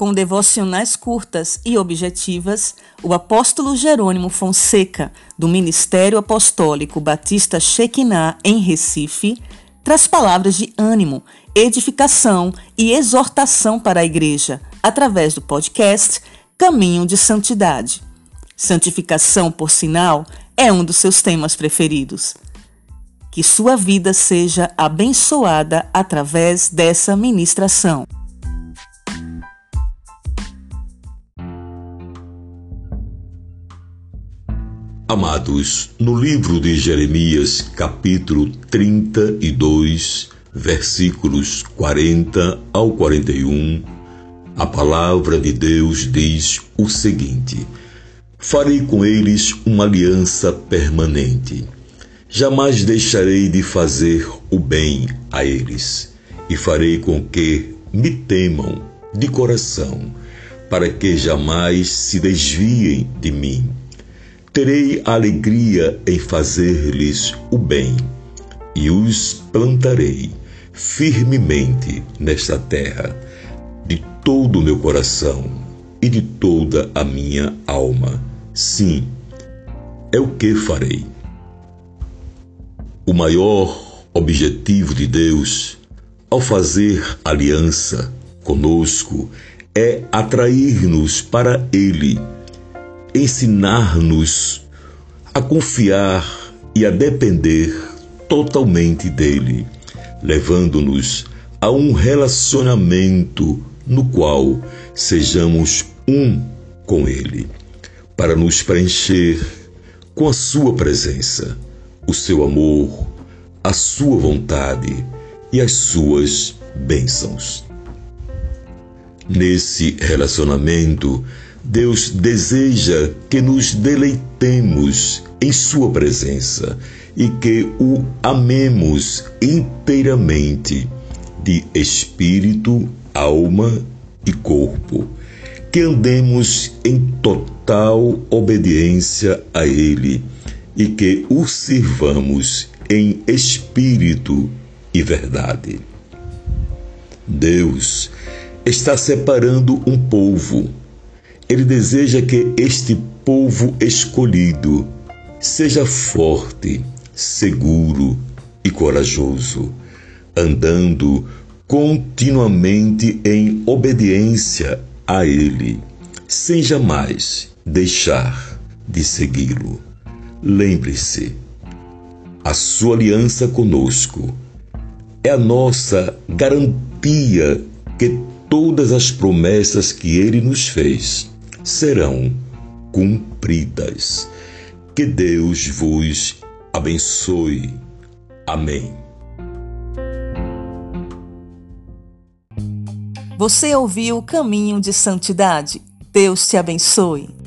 Com devocionais curtas e objetivas, o apóstolo Jerônimo Fonseca, do Ministério Apostólico Batista Shekinah, em Recife, traz palavras de ânimo, edificação e exortação para a igreja, através do podcast Caminho de Santidade. Santificação, por sinal, é um dos seus temas preferidos. Que sua vida seja abençoada através dessa ministração. Amados, no livro de Jeremias, capítulo 32, versículos 40 ao 41, a palavra de Deus diz o seguinte: Farei com eles uma aliança permanente. Jamais deixarei de fazer o bem a eles, e farei com que me temam de coração, para que jamais se desviem de mim terei alegria em fazer-lhes o bem e os plantarei firmemente nesta terra, de todo o meu coração e de toda a minha alma. Sim, é o que farei. O maior objetivo de Deus ao fazer aliança conosco é atrair-nos para Ele ensinar-nos a confiar e a depender totalmente dele, levando-nos a um relacionamento no qual sejamos um com ele, para nos preencher com a sua presença, o seu amor, a sua vontade e as suas bênçãos. Nesse relacionamento, Deus deseja que nos deleitemos em Sua presença e que o amemos inteiramente, de espírito, alma e corpo, que andemos em total obediência a Ele e que o sirvamos em espírito e verdade. Deus está separando um povo ele deseja que este povo escolhido seja forte, seguro e corajoso, andando continuamente em obediência a Ele, sem jamais deixar de segui-lo. Lembre-se, a sua aliança conosco é a nossa garantia que todas as promessas que Ele nos fez serão cumpridas. Que Deus vos abençoe. Amém. Você ouviu o caminho de santidade? Deus te abençoe.